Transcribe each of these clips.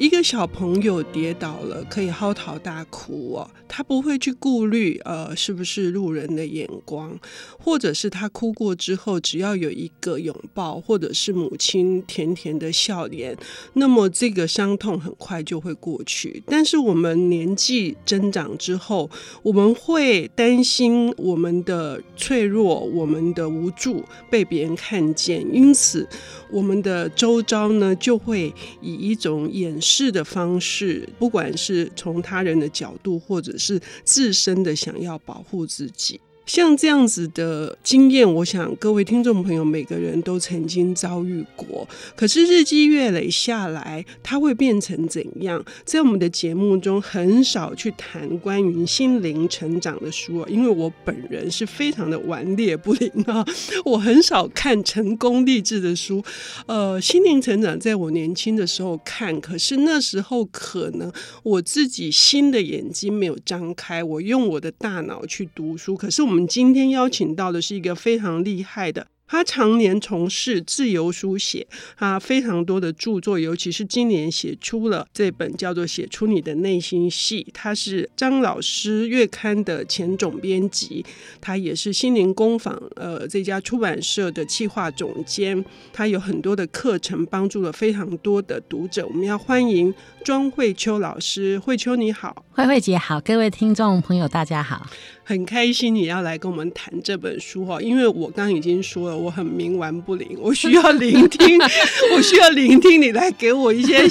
一个小朋友跌倒了，可以嚎啕大哭哦，他不会去顾虑呃是不是路人的眼光，或者是他哭过之后，只要有一个拥抱，或者是母亲甜甜的笑脸，那么这个伤痛很快就会过去。但是我们年纪增长之后，我们会担心我们的脆弱、我们的无助被别人看见，因此我们的周遭呢就会以一种掩是的方式，不管是从他人的角度，或者是自身的想要保护自己。像这样子的经验，我想各位听众朋友每个人都曾经遭遇过。可是日积月累下来，它会变成怎样？在我们的节目中很少去谈关于心灵成长的书，因为我本人是非常的顽劣不灵啊，我很少看成功励志的书。呃，心灵成长在我年轻的时候看，可是那时候可能我自己心的眼睛没有张开，我用我的大脑去读书，可是我们。今天邀请到的是一个非常厉害的。他常年从事自由书写，他非常多的著作，尤其是今年写出了这本叫做《写出你的内心戏》。他是张老师月刊的前总编辑，他也是心灵工坊呃这家出版社的企划总监。他有很多的课程，帮助了非常多的读者。我们要欢迎庄慧秋老师，慧秋你好，慧慧姐好，各位听众朋友大家好，很开心你要来跟我们谈这本书哈，因为我刚刚已经说了。我很冥顽不灵，我需要聆听，我需要聆听你来给我一些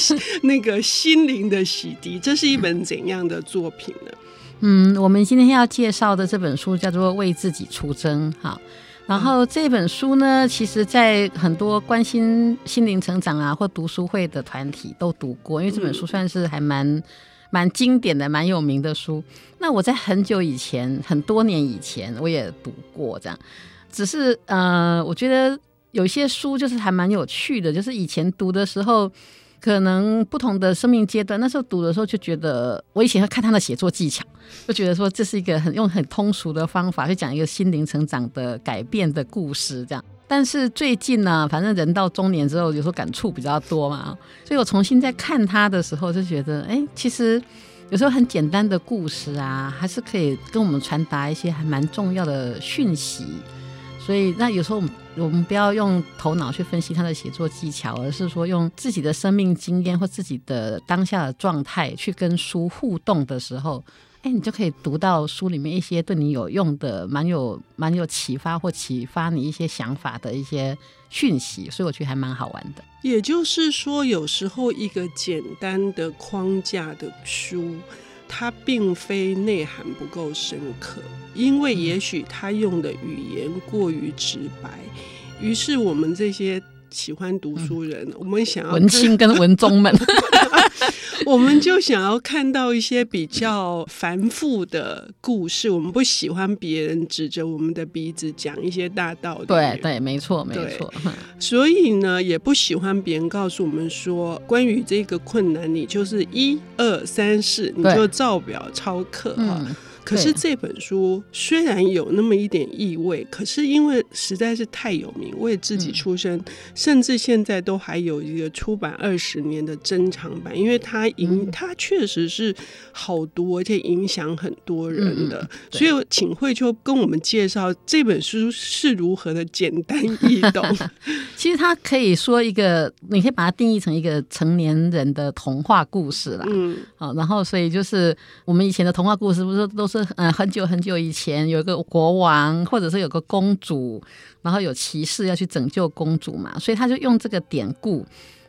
那个心灵的洗涤。这是一本怎样的作品呢？嗯，我们今天要介绍的这本书叫做《为自己出征》哈。然后这本书呢，其实在很多关心心灵成长啊或读书会的团体都读过，因为这本书算是还蛮蛮经典的、蛮有名的书。那我在很久以前，很多年以前，我也读过这样。只是呃，我觉得有些书就是还蛮有趣的，就是以前读的时候，可能不同的生命阶段，那时候读的时候就觉得，我以前会看他的写作技巧，就觉得说这是一个很用很通俗的方法去讲一个心灵成长的改变的故事，这样。但是最近呢，反正人到中年之后，有时候感触比较多嘛，所以我重新在看他的时候，就觉得，哎，其实有时候很简单的故事啊，还是可以跟我们传达一些还蛮重要的讯息。所以，那有时候我们不要用头脑去分析他的写作技巧，而是说用自己的生命经验或自己的当下的状态去跟书互动的时候，哎，你就可以读到书里面一些对你有用的、蛮有蛮有启发或启发你一些想法的一些讯息。所以我觉得还蛮好玩的。也就是说，有时候一个简单的框架的书。它并非内涵不够深刻，因为也许他用的语言过于直白，于是我们这些喜欢读书人，嗯、我们想要文青跟文宗们。我们就想要看到一些比较繁复的故事，我们不喜欢别人指着我们的鼻子讲一些大道理。对对，没错没错。所以呢，也不喜欢别人告诉我们说，关于这个困难，你就是一二三四，你就照表抄课哈。可是这本书虽然有那么一点意味，可是因为实在是太有名，为自己出身，嗯、甚至现在都还有一个出版二十年的珍藏版，因为它影，嗯、它确实是好读，而且影响很多人的。嗯、所以，请慧秋跟我们介绍这本书是如何的简单易懂。其实它可以说一个，你可以把它定义成一个成年人的童话故事啦。嗯，好，然后所以就是我们以前的童话故事，不是都是。嗯，很久很久以前，有一个国王，或者是有个公主，然后有骑士要去拯救公主嘛，所以他就用这个典故，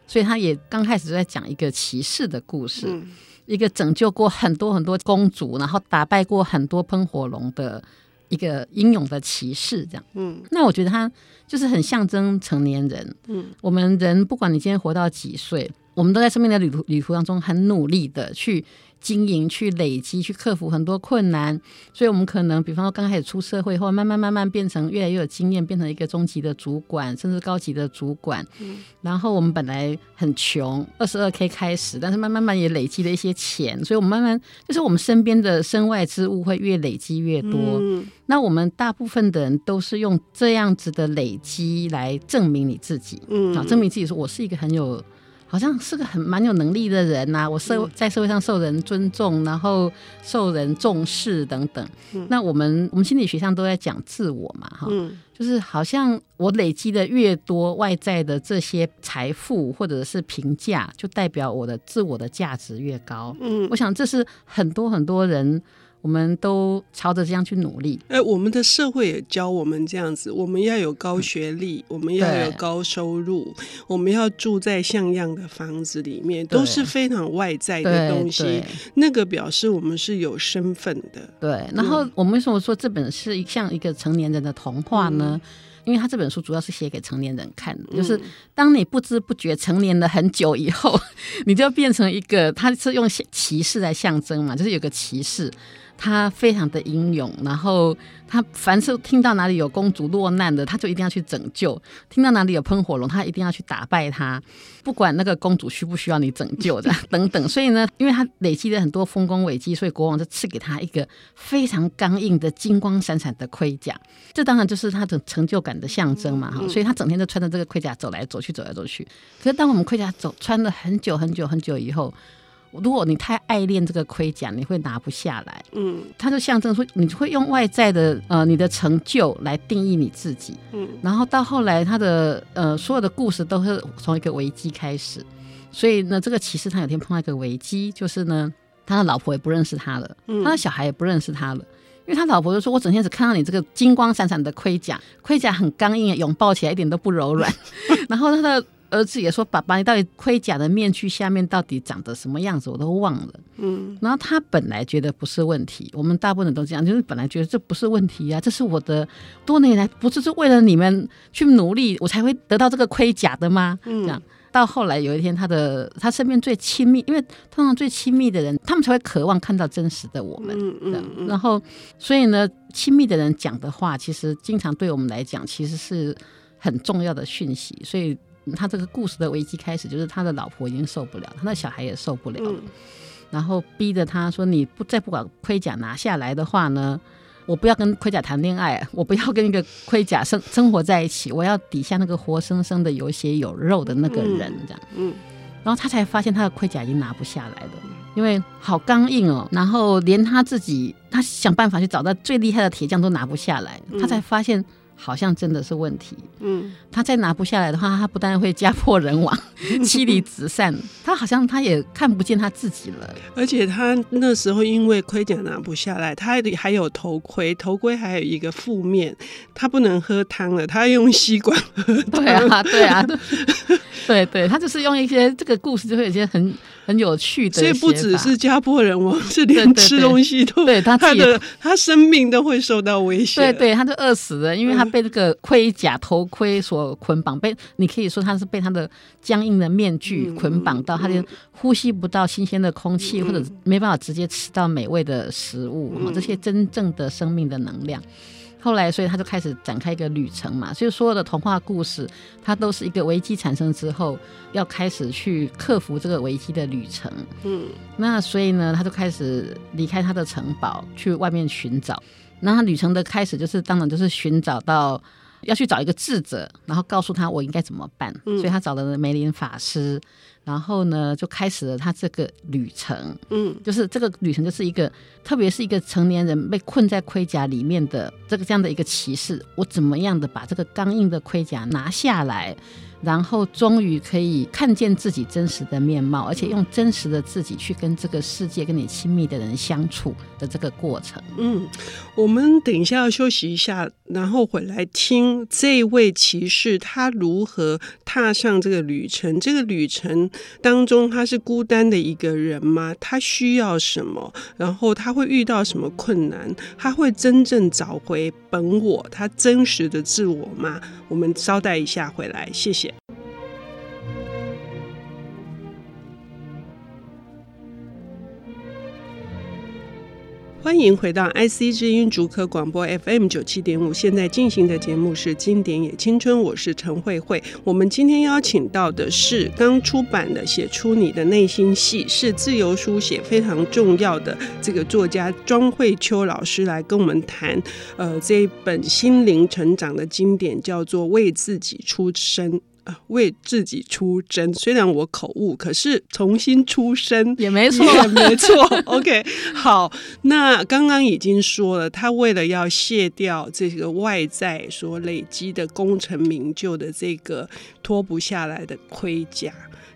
所以他也刚开始就在讲一个骑士的故事，嗯、一个拯救过很多很多公主，然后打败过很多喷火龙的一个英勇的骑士，这样。嗯，那我觉得他就是很象征成年人。嗯，我们人不管你今天活到几岁，我们都在生命的旅途旅途当中很努力的去。经营、去累积、去克服很多困难，所以我们可能，比方说刚开始出社会后，慢慢慢慢变成越来越有经验，变成一个中级的主管，甚至高级的主管。嗯。然后我们本来很穷，二十二 K 开始，但是慢慢慢也累积了一些钱，所以我们慢慢就是我们身边的身外之物会越累积越多。嗯。那我们大部分的人都是用这样子的累积来证明你自己，嗯，啊，证明自己说我是一个很有。好像是个很蛮有能力的人呐、啊，我社在社会上受人尊重，然后受人重视等等。嗯、那我们我们心理学上都在讲自我嘛，哈、嗯，就是好像我累积的越多外在的这些财富或者是评价，就代表我的自我的价值越高。嗯，我想这是很多很多人。我们都朝着这样去努力。哎，我们的社会也教我们这样子，我们要有高学历，嗯、我们要有高收入，我们要住在像样的房子里面，都是非常外在的东西。那个表示我们是有身份的。对。然后我们为什么说这本是像一个成年人的童话呢？嗯、因为他这本书主要是写给成年人看的，嗯、就是当你不知不觉成年了很久以后，你就变成一个，他是用歧视来象征嘛，就是有个骑士。他非常的英勇，然后他凡是听到哪里有公主落难的，他就一定要去拯救；听到哪里有喷火龙，他一定要去打败他，不管那个公主需不需要你拯救的 等等。所以呢，因为他累积了很多丰功伟绩，所以国王就赐给他一个非常刚硬的金光闪闪的盔甲，这当然就是他的成就感的象征嘛，哈。所以他整天都穿着这个盔甲走来走去，走来走去。可是当我们盔甲走穿了很久很久很久以后，如果你太爱恋这个盔甲，你会拿不下来。嗯，它就象征说，你会用外在的呃你的成就来定义你自己。嗯，然后到后来，他的呃所有的故事都是从一个危机开始。所以呢，这个骑士他有天碰到一个危机，就是呢，他的老婆也不认识他了，他的小孩也不认识他了，因为他老婆就说：“我整天只看到你这个金光闪闪的盔甲，盔甲很刚硬，拥抱起来一点都不柔软。”然后他的。儿子也说：“爸爸，你到底盔甲的面具下面到底长得什么样子？我都忘了。”嗯，然后他本来觉得不是问题，我们大部分人都这样，就是本来觉得这不是问题啊，这是我的多年来不是是为了你们去努力，我才会得到这个盔甲的吗？嗯，这样到后来有一天，他的他身边最亲密，因为通常最亲密的人，他们才会渴望看到真实的我们。嗯嗯，嗯，然后所以呢，亲密的人讲的话，其实经常对我们来讲，其实是很重要的讯息，所以。他这个故事的危机开始，就是他的老婆已经受不了，他的小孩也受不了了，嗯、然后逼着他说：“你不再不把盔甲拿下来的话呢，我不要跟盔甲谈恋爱，我不要跟一个盔甲生生活在一起，我要底下那个活生生的有血有肉的那个人。”这样，嗯，然后他才发现他的盔甲已经拿不下来了，因为好刚硬哦，然后连他自己，他想办法去找到最厉害的铁匠都拿不下来，他才发现。好像真的是问题。嗯，他再拿不下来的话，他不但会家破人亡、妻离子散，他好像他也看不见他自己了。而且他那时候因为盔甲拿不下来，他还有头盔，头盔还有一个负面，他不能喝汤了，他用吸管。对啊，对啊，对对，他就是用一些这个故事，就会有一些很很有趣的。所以不只是家破人亡，是连吃东西都对，他他的他生命都会受到威胁。对对，他就饿死了，因为他。被这个盔甲头盔所捆绑，被你可以说他是被他的僵硬的面具捆绑到，他就呼吸不到新鲜的空气，或者没办法直接吃到美味的食物，这些真正的生命的能量。后来，所以他就开始展开一个旅程嘛。所以所有的童话故事，它都是一个危机产生之后，要开始去克服这个危机的旅程。嗯，那所以呢，他就开始离开他的城堡，去外面寻找。那他旅程的开始就是，当然就是寻找到要去找一个智者，然后告诉他我应该怎么办。嗯、所以他找了梅林法师，然后呢就开始了他这个旅程。嗯，就是这个旅程就是一个，特别是一个成年人被困在盔甲里面的这个这样的一个骑士，我怎么样的把这个刚硬的盔甲拿下来。然后终于可以看见自己真实的面貌，而且用真实的自己去跟这个世界、跟你亲密的人相处的这个过程。嗯，我们等一下要休息一下，然后回来听这位骑士他如何踏上这个旅程。这个旅程当中，他是孤单的一个人吗？他需要什么？然后他会遇到什么困难？他会真正找回本我，他真实的自我吗？我们稍待一下回来，谢谢。欢迎回到 IC 之音竹科广播 FM 九七点五，现在进行的节目是《经典也青春》，我是陈慧慧。我们今天邀请到的是刚出版的《写出你的内心戏》，是自由书写非常重要的这个作家庄慧秋老师来跟我们谈，呃，这一本心灵成长的经典叫做《为自己出生》。为自己出征，虽然我口误，可是重新出生也没错，也没错。OK，好，那刚刚已经说了，他为了要卸掉这个外在所累积的功成名就的这个脱不下来的盔甲。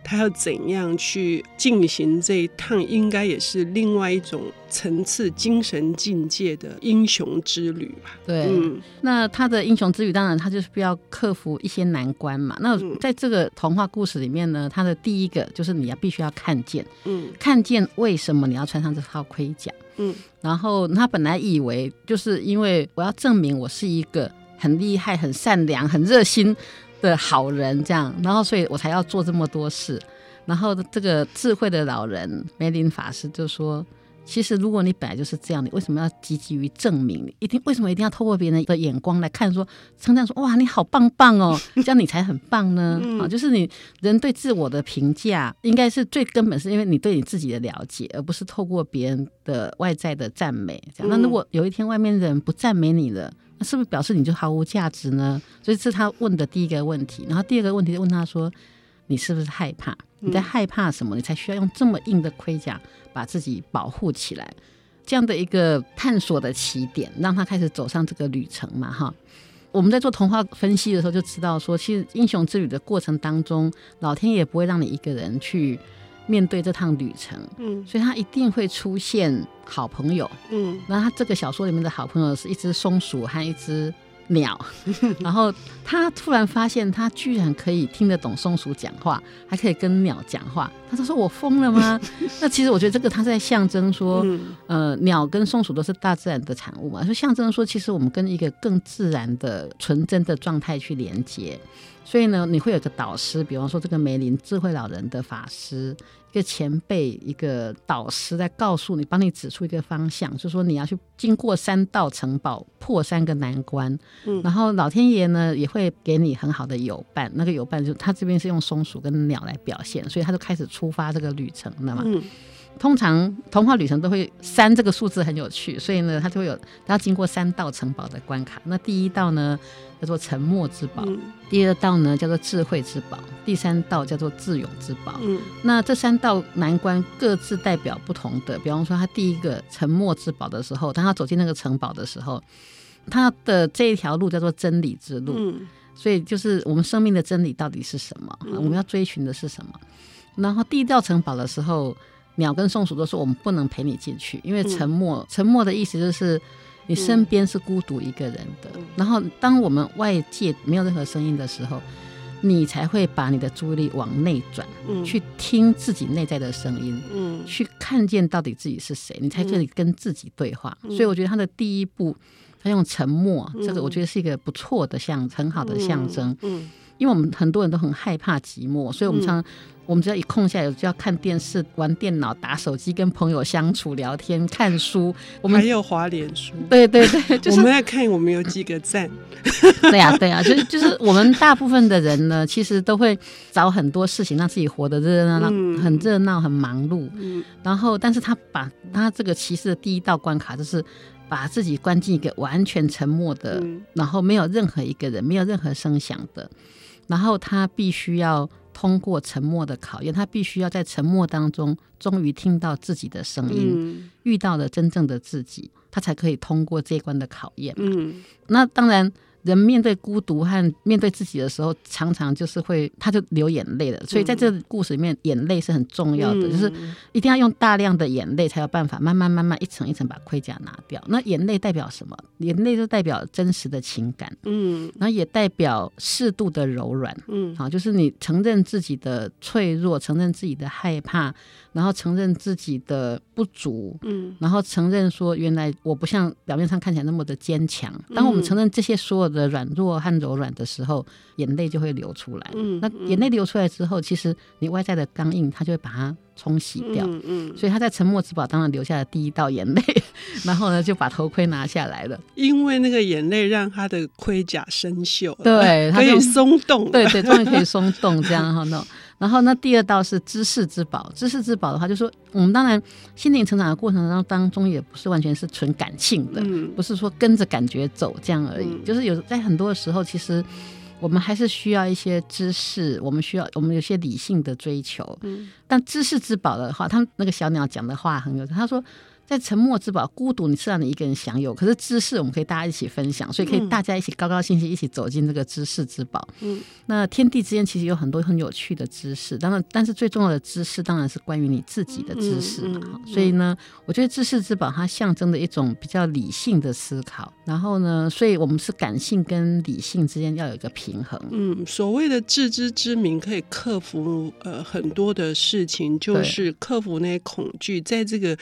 他要怎样去进行这一趟，应该也是另外一种层次、精神境界的英雄之旅吧？对，嗯，那他的英雄之旅，当然他就是不要克服一些难关嘛。那在这个童话故事里面呢，他的第一个就是你要必须要看见，嗯，看见为什么你要穿上这套盔甲，嗯，然后他本来以为就是因为我要证明我是一个很厉害、很善良、很热心。的好人这样，然后所以我才要做这么多事。然后这个智慧的老人梅林法师就说：“其实如果你本来就是这样，你为什么要积极于证明？你一定为什么一定要透过别人的眼光来看说，说称赞说哇你好棒棒哦，这样你才很棒呢？啊，就是你人对自我的评价，应该是最根本是因为你对你自己的了解，而不是透过别人的外在的赞美。这样，那如果有一天外面的人不赞美你了。”那是不是表示你就毫无价值呢？所以这是他问的第一个问题。然后第二个问题就问他说：“你是不是害怕？你在害怕什么？你才需要用这么硬的盔甲把自己保护起来？”这样的一个探索的起点，让他开始走上这个旅程嘛。哈，我们在做童话分析的时候就知道说，其实英雄之旅的过程当中，老天也不会让你一个人去。面对这趟旅程，嗯，所以他一定会出现好朋友，嗯，那他这个小说里面的好朋友是一只松鼠和一只鸟，然后他突然发现他居然可以听得懂松鼠讲话，还可以跟鸟讲话。他说：“说我疯了吗？” 那其实我觉得这个他在象征说，呃，鸟跟松鼠都是大自然的产物嘛，就象征说，其实我们跟一个更自然的纯真的状态去连接。所以呢，你会有个导师，比方说这个梅林智慧老人的法师，一个前辈，一个导师在告诉你，帮你指出一个方向，就是说你要去经过三道城堡，破三个难关。嗯，然后老天爷呢也会给你很好的友伴，那个友伴就他这边是用松鼠跟鸟来表现，所以他就开始出发这个旅程了嘛。嗯。通常童话旅程都会三这个数字很有趣，所以呢，它就会有它要经过三道城堡的关卡。那第一道呢叫做沉默之宝，嗯、第二道呢叫做智慧之宝，第三道叫做智勇之宝。嗯，那这三道难关各自代表不同的。比方说，他第一个沉默之宝的时候，当他走进那个城堡的时候，他的这一条路叫做真理之路。嗯，所以就是我们生命的真理到底是什么？嗯、我们要追寻的是什么？然后第一道城堡的时候。鸟跟松鼠都说我们不能陪你进去，因为沉默。嗯、沉默的意思就是你身边是孤独一个人的。嗯、然后当我们外界没有任何声音的时候，你才会把你的注意力往内转，嗯、去听自己内在的声音，嗯、去看见到底自己是谁，你才可以跟自己对话。嗯、所以我觉得他的第一步，他用沉默，嗯、这个我觉得是一个不错的象，很好的象征。因为我们很多人都很害怕寂寞，所以我们常常、嗯、我们只要一空下来就要看电视、玩电脑、打手机、跟朋友相处、聊天、看书。我们还有滑脸书。对对对，就是、我们在看我们有几个赞。对呀、啊、对呀、啊，就是就是我们大部分的人呢，其实都会找很多事情让自己活得热热闹闹，很热闹、很忙碌。嗯。然后，但是他把他这个骑士的第一道关卡就是。把自己关进一个完全沉默的，嗯、然后没有任何一个人，没有任何声响的，然后他必须要通过沉默的考验，他必须要在沉默当中，终于听到自己的声音，嗯、遇到了真正的自己，他才可以通过这一关的考验。嗯，那当然。人面对孤独和面对自己的时候，常常就是会，他就流眼泪了。所以在这个故事里面，眼泪是很重要的，嗯、就是一定要用大量的眼泪，才有办法慢慢慢慢一层一层把盔甲拿掉。那眼泪代表什么？眼泪就代表真实的情感，嗯，然后也代表适度的柔软，嗯，好，就是你承认自己的脆弱，承认自己的害怕，然后承认自己的不足，嗯，然后承认说，原来我不像表面上看起来那么的坚强。当我们承认这些所有的软弱和柔软的时候，眼泪就会流出来。嗯，那眼泪流出来之后，其实你外在的刚硬，它就会把它冲洗掉。嗯嗯，所以他在沉默之宝当然流下了第一道眼泪，然后呢就把头盔拿下来了。因为那个眼泪让他的盔甲生锈，对，可以松动。对对，终于可以松动这样哈。那然后那第二道是知识之宝，知识之宝的话，就是说我们当然心灵成长的过程当中当中也不是完全是纯感性的，嗯、不是说跟着感觉走这样而已，嗯、就是有在很多的时候其实。我们还是需要一些知识，我们需要我们有些理性的追求。嗯，但知识之宝的话，他那个小鸟讲的话很有，他说。在沉默之宝，孤独你是让你一个人享有，可是知识我们可以大家一起分享，所以可以大家一起高高兴兴一起走进这个知识之宝。嗯，那天地之间其实有很多很有趣的知识，当然，但是最重要的知识当然是关于你自己的知识嘛。嗯嗯、所以呢，我觉得知识之宝它象征着一种比较理性的思考。然后呢，所以我们是感性跟理性之间要有一个平衡。嗯，所谓的自知之明可以克服呃很多的事情，就是克服那些恐惧，在这个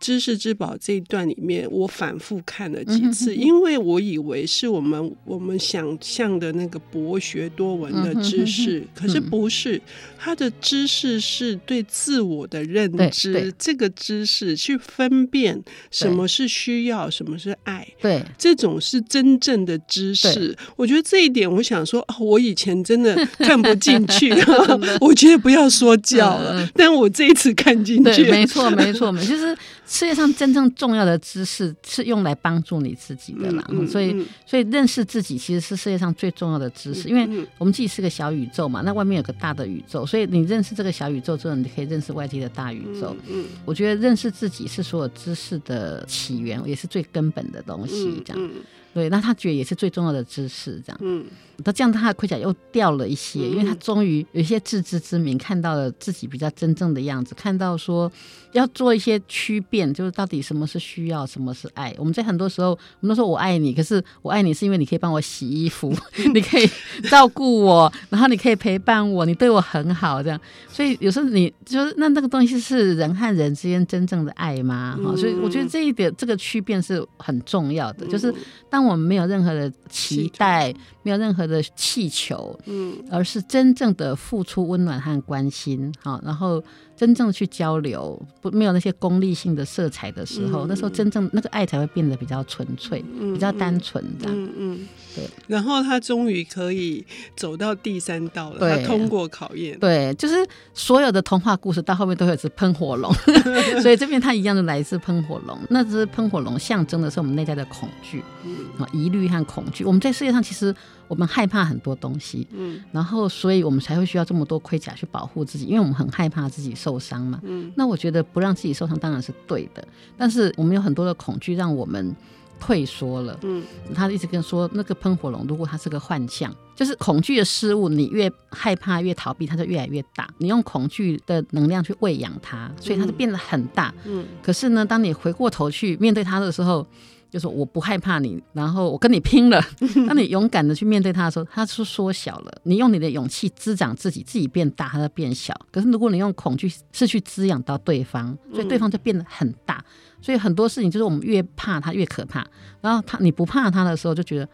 知。知识之宝这一段里面，我反复看了几次，因为我以为是我们我们想象的那个博学多闻的知识，可是不是。他的知识是对自我的认知，这个知识去分辨什么是需要，什么是爱，对，这种是真正的知识。我觉得这一点，我想说，哦我以前真的 看不进去，我觉得不要说教了，但我这一次看进去，没错，没错，没错，就是世界上真正重要的知识是用来帮助你自己的啦。所以，所以认识自己其实是世界上最重要的知识，因为我们自己是个小宇宙嘛，那外面有个大的宇宙。所以你认识这个小宇宙之后，你可以认识外界的大宇宙。嗯，嗯，我觉得认识自己是所有知识的起源，也是最根本的东西。这样。对，那他觉得也是最重要的知识，这样。嗯，他这样他的盔甲又掉了一些，因为他终于有一些自知之明，看到了自己比较真正的样子，看到说要做一些区变，就是到底什么是需要，什么是爱。我们在很多时候，我们都说我爱你，可是我爱你是因为你可以帮我洗衣服，你可以照顾我，然后你可以陪伴我，你对我很好，这样。所以有时候你就是那那个东西是人和人之间真正的爱吗？哈，所以我觉得这一点这个区变是很重要的，就是当。我们没有任何的期待，没有任何的气球，嗯，而是真正的付出温暖和关心，好，然后。真正去交流，不没有那些功利性的色彩的时候，嗯、那时候真正那个爱才会变得比较纯粹，嗯、比较单纯的。嗯嗯，对。然后他终于可以走到第三道了，他通过考验。对，就是所有的童话故事到后面都会有只喷火龙，所以这边他一样的来自喷火龙。那只喷火龙象征的是我们内在的恐惧，啊、嗯，疑虑和恐惧。我们在世界上其实。我们害怕很多东西，嗯，然后所以我们才会需要这么多盔甲去保护自己，因为我们很害怕自己受伤嘛，嗯，那我觉得不让自己受伤当然是对的，但是我们有很多的恐惧让我们退缩了，嗯，他一直跟说那个喷火龙，如果它是个幻象，就是恐惧的事物，你越害怕越逃避，它就越来越大，你用恐惧的能量去喂养它，所以它就变得很大，嗯，可是呢，当你回过头去面对它的时候。就是我不害怕你，然后我跟你拼了。当你勇敢的去面对他的时候，他是缩小了。你用你的勇气滋长自己，自己变大，他就变小。可是如果你用恐惧是去滋养到对方，所以对方就变得很大。所以很多事情就是我们越怕他越可怕，然后他你不怕他的时候就觉得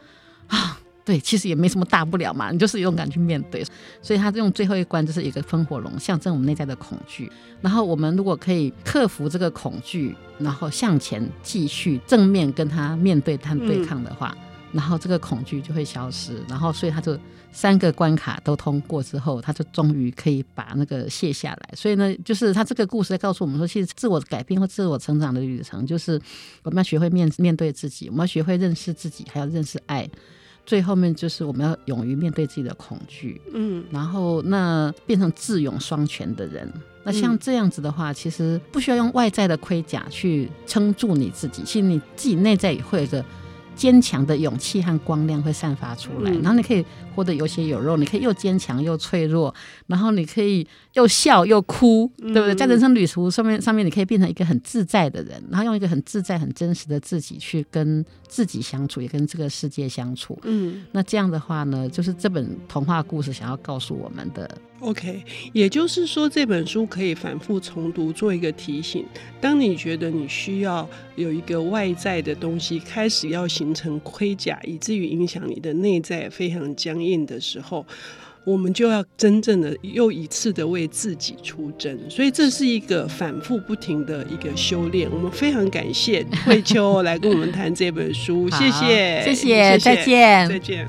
啊。对，其实也没什么大不了嘛，你就是勇敢去面对。所以他用最后一关就是一个风火龙，象征我们内在的恐惧。然后我们如果可以克服这个恐惧，然后向前继续正面跟他面对、他对抗的话，嗯、然后这个恐惧就会消失。然后所以他就三个关卡都通过之后，他就终于可以把那个卸下来。所以呢，就是他这个故事在告诉我们说，其实自我改变或自我成长的旅程，就是我们要学会面面对自己，我们要学会认识自己，还要认识爱。最后面就是我们要勇于面对自己的恐惧，嗯，然后那变成智勇双全的人。那像这样子的话，其实不需要用外在的盔甲去撑住你自己，其实你自己内在也会有个。坚强的勇气和光亮会散发出来，然后你可以活得有血有肉，你可以又坚强又脆弱，然后你可以又笑又哭，对不对？在人生旅途上面，上面你可以变成一个很自在的人，然后用一个很自在、很真实的自己去跟自己相处，也跟这个世界相处。嗯，那这样的话呢，就是这本童话故事想要告诉我们的。OK，也就是说，这本书可以反复重读，做一个提醒。当你觉得你需要有一个外在的东西开始要形成盔甲，以至于影响你的内在非常僵硬的时候。我们就要真正的又一次的为自己出征。所以这是一个反复不停的一个修炼。我们非常感谢慧秋 来跟我们谈这本书，谢谢，谢谢，再见，再见。